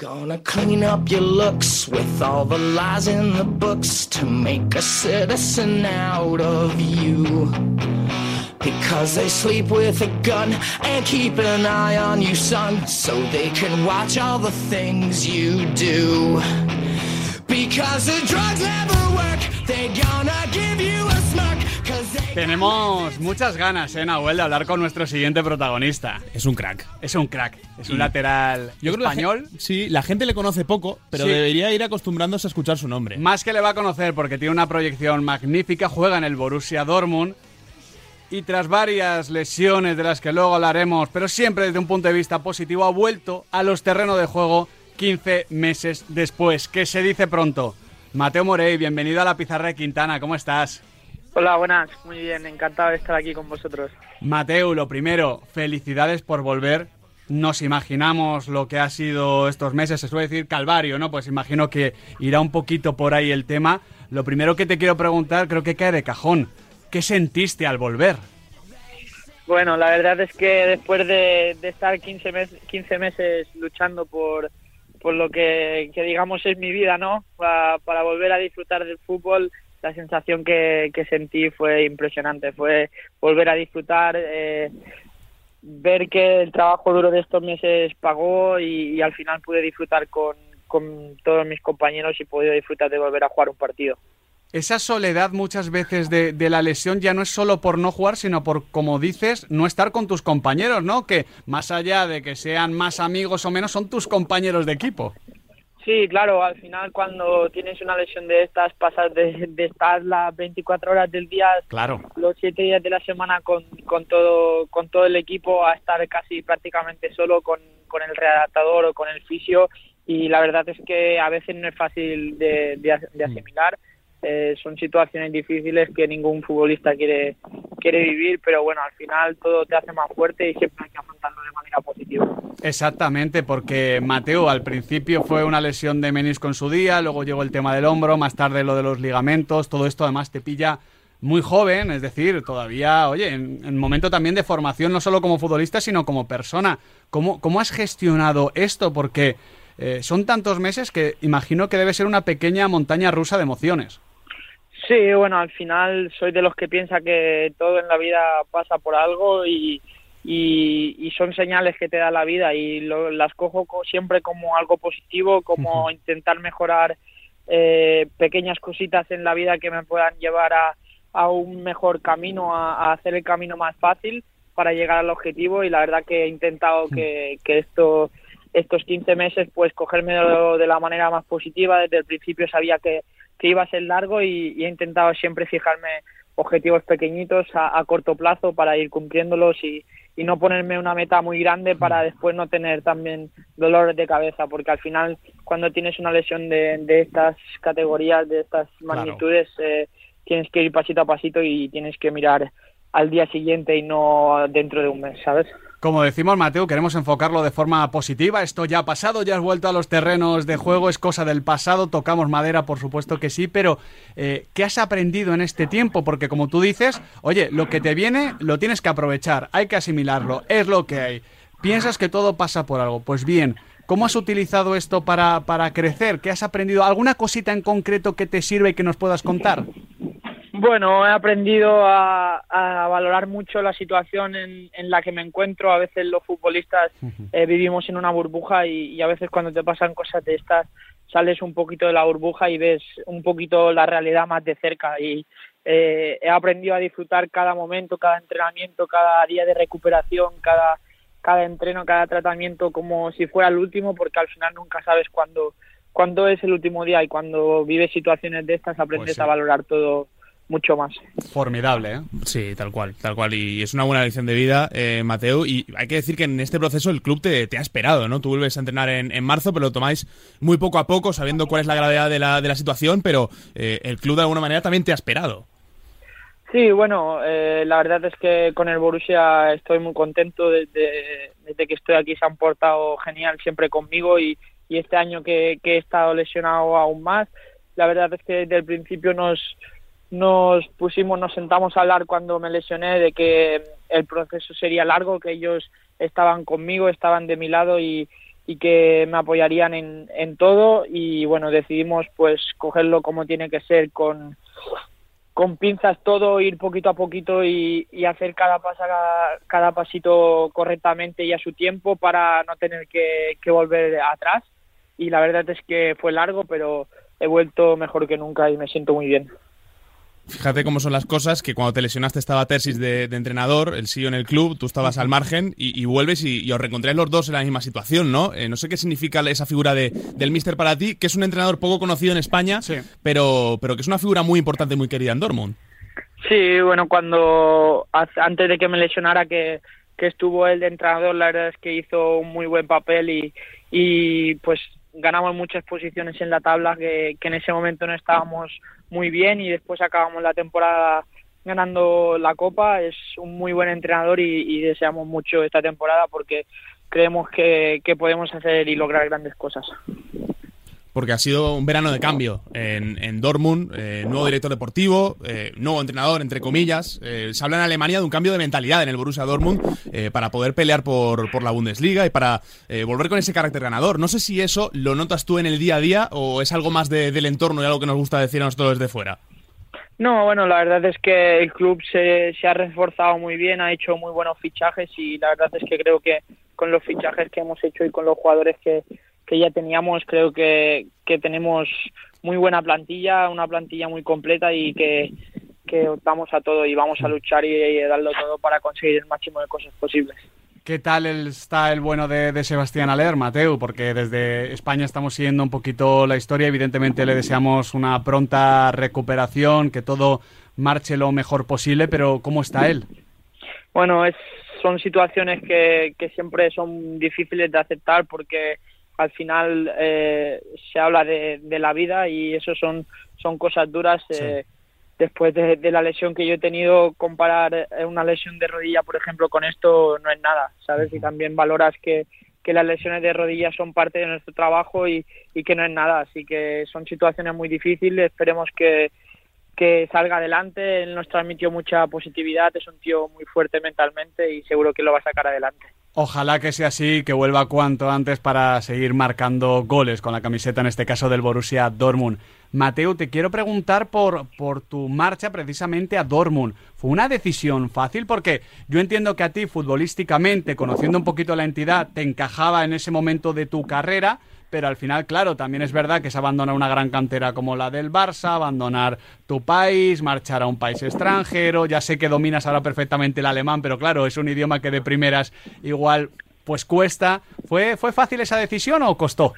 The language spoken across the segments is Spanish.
Gonna clean up your looks with all the lies in the books to make a citizen out of you. Because they sleep with a gun and keep an eye on you, son, so they can watch all the things you do. Because the drugs never work, they gonna give you. Tenemos muchas ganas, ¿eh, Nahuel, de hablar con nuestro siguiente protagonista. Es un crack. Es un crack. Es un lateral Yo creo la español. sí, la gente le conoce poco, pero Sí. debería ir acostumbrándose a escuchar su nombre. Más que le va a conocer porque tiene una proyección magnífica, juega en el Borussia Dortmund y tras varias lesiones de las que luego hablaremos, pero siempre desde un punto de vista positivo, ha vuelto a los terrenos de juego 15 meses después, que se dice pronto. Mateo Morey, bienvenido a la pizarra de Quintana, ¿cómo estás? Hola, buenas, muy bien, encantado de estar aquí con vosotros. Mateo, lo primero, felicidades por volver. Nos imaginamos lo que ha sido estos meses, se suele decir calvario, ¿no? Pues imagino que irá un poquito por ahí el tema. Lo primero que te quiero preguntar, creo que cae de cajón. ¿Qué sentiste al volver? Bueno, la verdad es que después de, de estar 15, mes- 15 meses luchando por, por lo que, que digamos es mi vida, ¿no? Pa- para volver a disfrutar del fútbol, la sensación que, que sentí fue impresionante, fue volver a disfrutar, eh, ver que el trabajo duro de estos meses pagó y, al final pude disfrutar con, con todos mis compañeros y pude disfrutar de volver a jugar un partido. Esa soledad muchas veces de, de la lesión ya no es solo por no jugar, sino por, como dices, no estar con tus compañeros, ¿no? Que más allá de que sean más amigos o menos, son tus compañeros de equipo. Sí, claro, al final cuando tienes una lesión de estas pasas de, de estar las 24 horas del día, Claro. los 7 días de la semana con, con, todo, con todo el equipo a estar casi prácticamente solo con, con el readaptador o con el fisio y la verdad es que a veces no es fácil de, de, as- de asimilar. Eh, son situaciones difíciles que ningún futbolista quiere, quiere vivir, pero bueno, al final todo te hace más fuerte y siempre hay que afrontarlo de manera positiva. Exactamente, porque Mateo al principio fue una lesión de menisco en su día, luego llegó el tema del hombro, más tarde lo de los ligamentos, todo esto además te pilla muy joven, es decir, todavía, oye, en, en momento también de formación, no solo como futbolista, sino como persona. ¿Cómo, cómo has gestionado esto? Porque eh, son tantos meses que imagino que debe ser una pequeña montaña rusa de emociones. Sí, bueno, al final soy de los que piensa que todo en la vida pasa por algo y, y, y son señales que te da la vida y lo- las cojo co- siempre como algo positivo, como intentar mejorar eh, pequeñas cositas en la vida que me puedan llevar a, a un mejor camino, a, a hacer el camino más fácil para llegar al objetivo y la verdad que he intentado que, que esto estos 15 meses pues cogérmelo de la manera más positiva. Desde el principio sabía que, que iba a ser largo y, y he intentado siempre fijarme objetivos pequeñitos a, a corto plazo para ir cumpliéndolos y, y no ponerme una meta muy grande para después no tener también dolores de cabeza porque al final cuando tienes una lesión de, de estas categorías de estas magnitudes eh, tienes que ir pasito a pasito y tienes que mirar al día siguiente y no dentro de un mes, ¿sabes? Como decimos, Mateo, queremos enfocarlo de forma positiva. Esto ya ha pasado, ya has vuelto a los terrenos de juego, es cosa del pasado, tocamos madera, por supuesto que sí, pero eh, ¿qué has aprendido en este tiempo? Porque como tú dices, oye, lo que te viene lo tienes que aprovechar, hay que asimilarlo, es lo que hay. Piensas que todo pasa por algo, pues bien. ¿Cómo has utilizado esto para, para crecer? ¿Qué has aprendido? ¿Alguna cosita en concreto que te sirve y que nos puedas contar? Bueno, he aprendido a, a valorar mucho la situación en, en la que me encuentro. A veces los futbolistas eh, vivimos en una burbuja y, y a veces cuando te pasan cosas de estas sales un poquito de la burbuja y ves un poquito la realidad más de cerca. Y eh, he aprendido a disfrutar cada momento, cada entrenamiento, cada día de recuperación, cada, cada entreno, cada tratamiento como si fuera el último, porque al final nunca sabes cuándo, cuándo es el último día y cuando vives situaciones de estas aprendes sí. a valorar todo mucho más. Formidable, ¿eh? Sí, tal cual, tal cual. Y es una buena lección de vida, eh, Mateo. Y hay que decir que en este proceso el club te, te ha esperado, ¿no? Tú vuelves a entrenar en, en marzo, pero lo tomáis muy poco a poco, sabiendo cuál es la gravedad de la, de la situación, pero eh, el club de alguna manera también te ha esperado. Sí, bueno, eh, la verdad es que con el Borussia estoy muy contento desde, desde que estoy aquí, se han portado genial siempre conmigo y, y este año que, que he estado lesionado aún más. La verdad es que desde el principio nos, nos pusimos, nos sentamos a hablar cuando me lesioné de que el proceso sería largo, que ellos estaban conmigo, estaban de mi lado y, y que me apoyarían en, en todo y bueno, decidimos pues cogerlo como tiene que ser con, con pinzas todo, ir poquito a poquito y, y hacer cada, pasa, cada, pasito correctamente y a su tiempo para no tener que volver atrás y la verdad es que fue largo pero he vuelto mejor que nunca y me siento muy bien. Fíjate cómo son las cosas, que cuando te lesionaste estaba Tersis de, entrenador, el CEO en el club, tú estabas al margen y, vuelves y, os reencontráis los dos en la misma situación, ¿no? Eh, no sé qué significa esa figura de, del Mister para ti, que es un entrenador poco conocido en España, pero, pero que es una figura muy importante, muy querida en Dortmund. Sí, bueno, cuando antes de que me lesionara que, que estuvo el de entrenador, la verdad es que hizo un muy buen papel y, y pues ganamos muchas posiciones en la tabla que, en ese momento no estábamos muy bien y después acabamos la temporada ganando la copa. Es un muy buen entrenador y, deseamos mucho esta temporada porque creemos que podemos hacer y lograr grandes cosas porque ha sido un verano de cambio en, en Dortmund, eh, nuevo director deportivo, eh, nuevo entrenador, entre comillas. Eh, se habla en Alemania de un cambio de mentalidad en el Borussia Dortmund para poder pelear por, por la Bundesliga y para volver con ese carácter ganador. No sé si eso lo notas tú en el día a día o es algo más del entorno y algo que nos gusta decir a nosotros desde fuera. No, bueno, la verdad es que el club se, se ha reforzado muy bien, ha hecho muy buenos fichajes y la verdad es que creo que con los fichajes que hemos hecho y con los jugadores que, que ya teníamos, creo que, que tenemos muy buena plantilla, una plantilla muy completa y que, que optamos a todo y vamos a luchar y, darlo todo para conseguir el máximo de cosas posibles. ¿Qué tal está el bueno de, Sebastián Aler, Mateo? Porque desde España estamos siguiendo un poquito la historia. Evidentemente le deseamos una pronta recuperación, que todo marche lo mejor posible, pero ¿cómo está él? Bueno, es, son situaciones que, que siempre son difíciles de aceptar porque al final eh, se habla de, la vida y eso son, son cosas duras. Eh, después de, la lesión que yo he tenido, comparar eh, una lesión de rodilla, por ejemplo, con esto no es nada, ¿sabes? Y también valoras que, que las lesiones de rodilla son parte de nuestro trabajo y, y que no es nada. Así que son situaciones muy difíciles. Esperemos que, que salga adelante. Él nos transmitió mucha positividad, es un tío muy fuerte mentalmente y seguro que lo va a sacar adelante. Ojalá que sea así, que vuelva cuanto antes para seguir marcando goles con la camiseta, en este caso del Borussia Dortmund. Mateo, te quiero preguntar por, por tu marcha precisamente a Dortmund. ¿Fue una decisión fácil? Porque yo entiendo que a ti, futbolísticamente, conociendo un poquito la entidad, te encajaba en ese momento de tu carrera, pero al final, claro, también es verdad que es abandonar una gran cantera como la del Barça, abandonar tu país, marchar a un país extranjero. Ya sé que dominas ahora perfectamente el alemán, pero claro, es un idioma que de primeras igual pues cuesta. ¿Fue, fue fácil esa decisión o costó?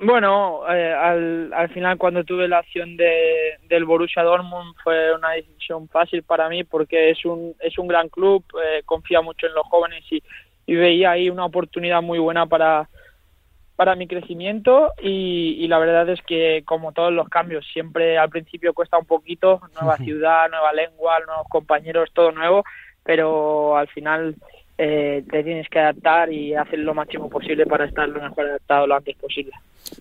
Bueno, eh, al, al final cuando tuve la acción de, del Borussia Dortmund fue una decisión fácil para mí porque es un, es un gran club, eh, confía mucho en los jóvenes y veía ahí una oportunidad muy buena para, para mi crecimiento y, la verdad es que como todos los cambios siempre al principio cuesta un poquito nueva ciudad nueva lengua nuevos compañeros todo nuevo pero al final eh, te tienes que adaptar y hacer lo máximo posible para estar lo mejor adaptado lo antes posible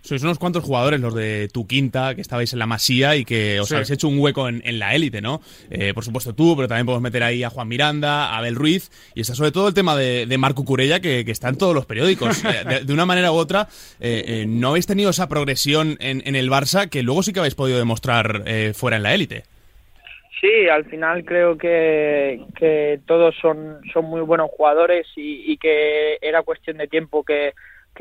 sois unos cuantos jugadores, los de tu quinta, que estabais en la masía y que os habéis hecho un hueco en, la élite, ¿no? Eh, por supuesto tú, pero también podemos meter ahí a Juan Miranda, a Abel Ruiz, y está sobre todo el tema de, Marco Curella, que, está en todos los periódicos. Eh, de, una manera u otra, eh, no habéis tenido esa progresión en, el Barça que luego sí que habéis podido demostrar fuera en la élite. Sí, al final creo que, que todos son, muy buenos jugadores y que era cuestión de tiempo que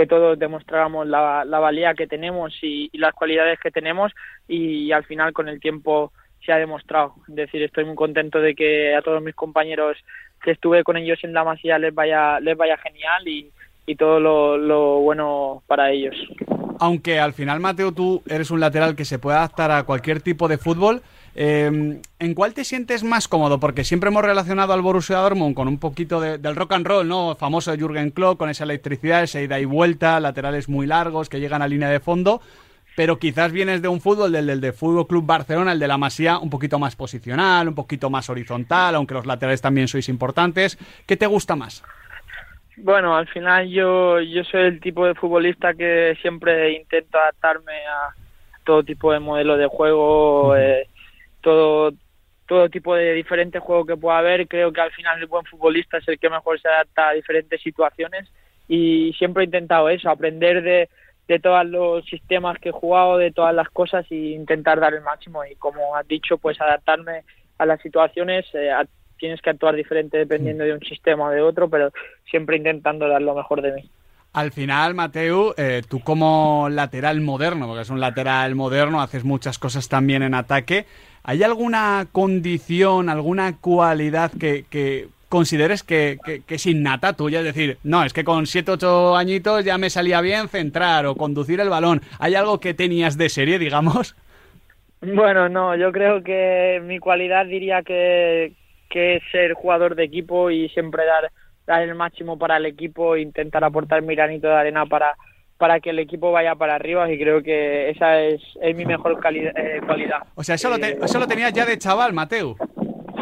todos demostráramos la, la valía que tenemos y, las cualidades que tenemos y, al final con el tiempo se ha demostrado. Es decir, estoy muy contento de que a todos mis compañeros que estuve con ellos en la masía les vaya, les vaya genial y, y todo lo, bueno para ellos. Aunque al final, Mateo, tú eres un lateral que se puede adaptar a cualquier tipo de fútbol, Em, ¿En cuál te sientes más cómodo? Porque siempre hemos relacionado al Borussia Dortmund con un poquito del rock and roll, ¿no? Famoso Jürgen Klopp, con esa electricidad, esa ida y vuelta, laterales muy largos que llegan a línea de fondo. Pero quizás vienes de un fútbol, del, del de Fútbol Club Barcelona, el de la Masía, un poquito más posicional, un poquito más horizontal, aunque los laterales también sois importantes. ¿Qué te gusta más? Bueno, al final yo, yo soy el tipo de futbolista que siempre intento adaptarme a todo tipo de modelo de juego todo, todo tipo de diferentes juegos que pueda haber. Creo que al final el buen futbolista es el que mejor se adapta a diferentes situaciones y siempre he intentado eso, aprender de, de todos los sistemas que he jugado, de todas las cosas e intentar dar el máximo y como has dicho, pues adaptarme a las situaciones, eh, tienes que actuar diferente dependiendo de un sistema o de otro, pero siempre intentando dar lo mejor de mí. Al final, Mateu, eh, tú como lateral moderno, porque es un lateral moderno, haces muchas cosas también en ataque. ¿Hay alguna condición, alguna cualidad que, que consideres que, que, es innata tuya? Es decir, no, es que con 7, 8 añitos ya me salía bien centrar o conducir el balón. ¿Hay algo que tenías de serie, digamos? Bueno, no, yo creo que mi cualidad diría que, que es ser jugador de equipo y siempre dar dar el máximo para el equipo, intentar aportar mi granito de arena para, para que el equipo vaya para arriba y creo que esa es, es mi mejor eh, cualidad. O sea, eso, lo te, eso lo tenías ya de chaval, Mateo.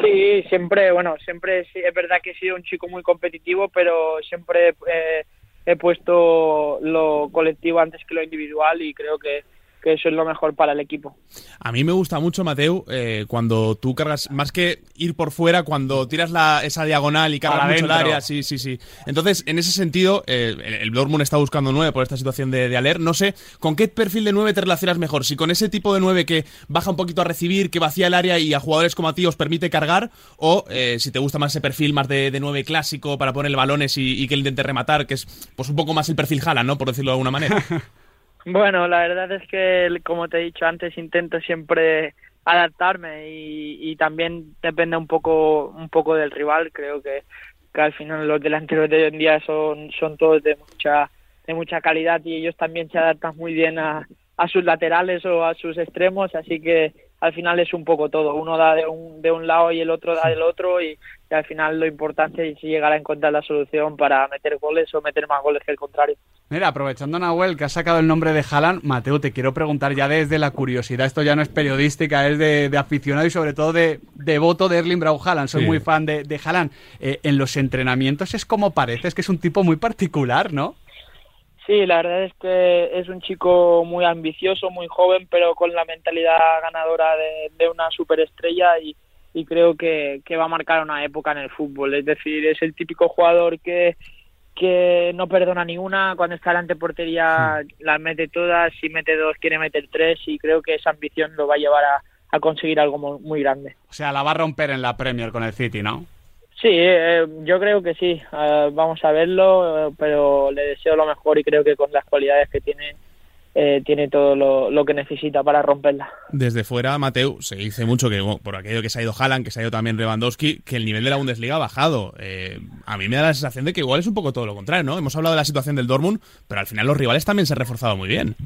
Sí, siempre, bueno, siempre es verdad que he sido un chico muy competitivo, pero siempre eh, he puesto lo colectivo antes que lo individual y creo que que eso es lo mejor para el equipo. A mí me gusta mucho, Mateo, eh, cuando tú cargas, más que ir por fuera, cuando tiras la, esa diagonal y cargas mucho el área, sí, sí, sí. Entonces, en ese sentido, eh, el Dortmund está buscando nueve por esta situación de, de, Aler. No sé, ¿con qué perfil de nueve te relacionas mejor? Si con ese tipo de nueve que baja un poquito a recibir, que vacía el área y a jugadores como a ti os permite cargar, o eh, si te gusta más ese perfil más de, de nueve clásico para poner balones y, y, que él intente rematar, que es pues un poco más el perfil Jala, ¿no? Por decirlo de alguna manera. Bueno, la verdad es que, como te he dicho antes, intento siempre adaptarme y, también depende un poco un poco del rival. Creo que, que al final los delanteros de hoy en día son, son todos de mucha de mucha calidad y ellos también se adaptan muy bien a, a sus laterales o a sus extremos, así que al final es un poco todo. Uno da de un, de un lado y el otro da del otro y, al final lo importante es llegar a encontrar la solución para meter goles o meter más goles que el contrario. Mira, aprovechando Nahuel que ha sacado el nombre de Haaland, Mateo, te quiero preguntar ya desde la curiosidad, esto ya no es periodística, es de, aficionado y sobre todo de devoto de Erling Braun Haaland, soy muy fan de, de Haaland. Eh, en los entrenamientos es como parece, es que es un tipo muy particular, ¿no? Sí, la verdad es que es un chico muy ambicioso, muy joven, pero con la mentalidad ganadora de, una superestrella y, creo que, va a marcar una época en el fútbol. Es decir, es el típico jugador que, que no perdona ninguna, cuando está delante portería las mete todas, si mete dos quiere meter tres y creo que esa ambición lo va a llevar a, a conseguir algo muy grande. O sea, la va a romper en la Premier con el City, ¿no? Sí, eh, yo creo que sí. Eh, vamos a verlo, eh, pero le deseo lo mejor y creo que con las cualidades que tiene tiene todo lo, que necesita para romperla. Desde fuera, Mateo, se dice mucho que por aquello que se ha ido Haaland, que se ha ido también Lewandowski, que el nivel de la Bundesliga ha bajado. a mí me da la sensación de que igual es un poco todo lo contrario, ¿no? Hemos hablado de la situación del Dortmund, pero al final los rivales también se han reforzado muy bien.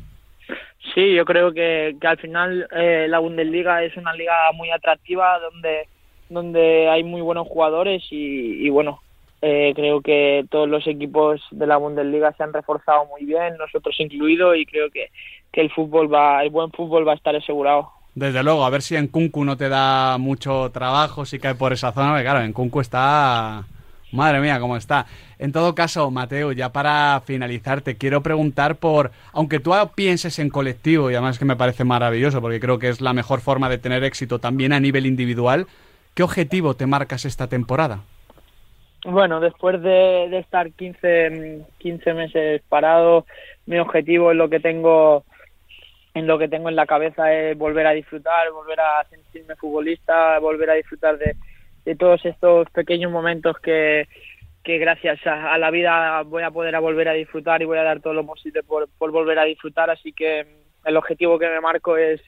Sí, yo creo que, que al final la Bundesliga es una liga muy atractiva donde donde hay muy buenos jugadores y, bueno, eh, creo que todos los equipos de la Bundesliga se han reforzado muy bien, nosotros incluidos, y creo que, que el fútbol va, el buen fútbol va a estar asegurado. Desde luego, a ver si en Kunku no te da mucho trabajo, si cae por esa zona, porque claro, en Kunku está... Madre mía, cómo está. En todo caso, Mateo, ya para finalizar, te quiero preguntar por, aunque tú pienses en colectivo, y además que me parece maravilloso, porque creo que es la mejor forma de tener éxito también a nivel individual, ¿Qué objetivo te marcas esta temporada? Bueno, después de, estar 15, 15 meses parado, mi objetivo es lo que tengo en lo que tengo en la cabeza es volver a disfrutar, volver a sentirme futbolista, volver a disfrutar de, todos estos pequeños momentos que, que gracias a, la vida voy a poder volver a disfrutar y voy a dar todo lo posible por, por volver a disfrutar. Así que el objetivo que me marco es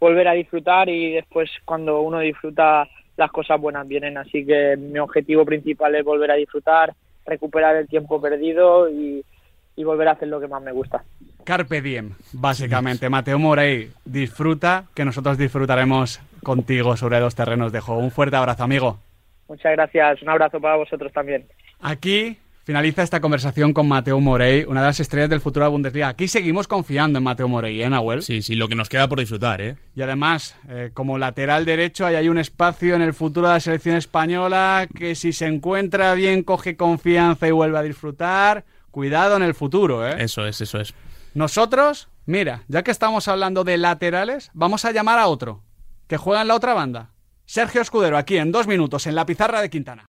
volver a disfrutar y después cuando uno disfruta las cosas buenas vienen. Así que mi objetivo principal es volver a disfrutar, recuperar el tiempo perdido y, volver a hacer lo que más me gusta. Carpe diem, básicamente. Mateo Morey, disfruta, que nosotros disfrutaremos contigo sobre los terrenos de juego. Un fuerte abrazo, amigo. Muchas gracias, un abrazo para vosotros también. Aquí Finaliza esta conversación con Mateo Morey, una de las estrellas del futuro de Bundesliga. Aquí seguimos confiando en Mateo Morey, ¿eh, Nahuel? Sí, sí, lo que nos queda por disfrutar, ¿eh? Y además, eh, como lateral derecho, ahí hay un espacio en el futuro de la selección española que si se encuentra bien, coge confianza y vuelve a disfrutar. Cuidado en el futuro, ¿eh? Eso es, eso es. Nosotros, mira, ya que estamos hablando de laterales, vamos a llamar a otro, que juega en la otra banda. Sergio Escudero, aquí en dos minutos, en la pizarra de Quintana.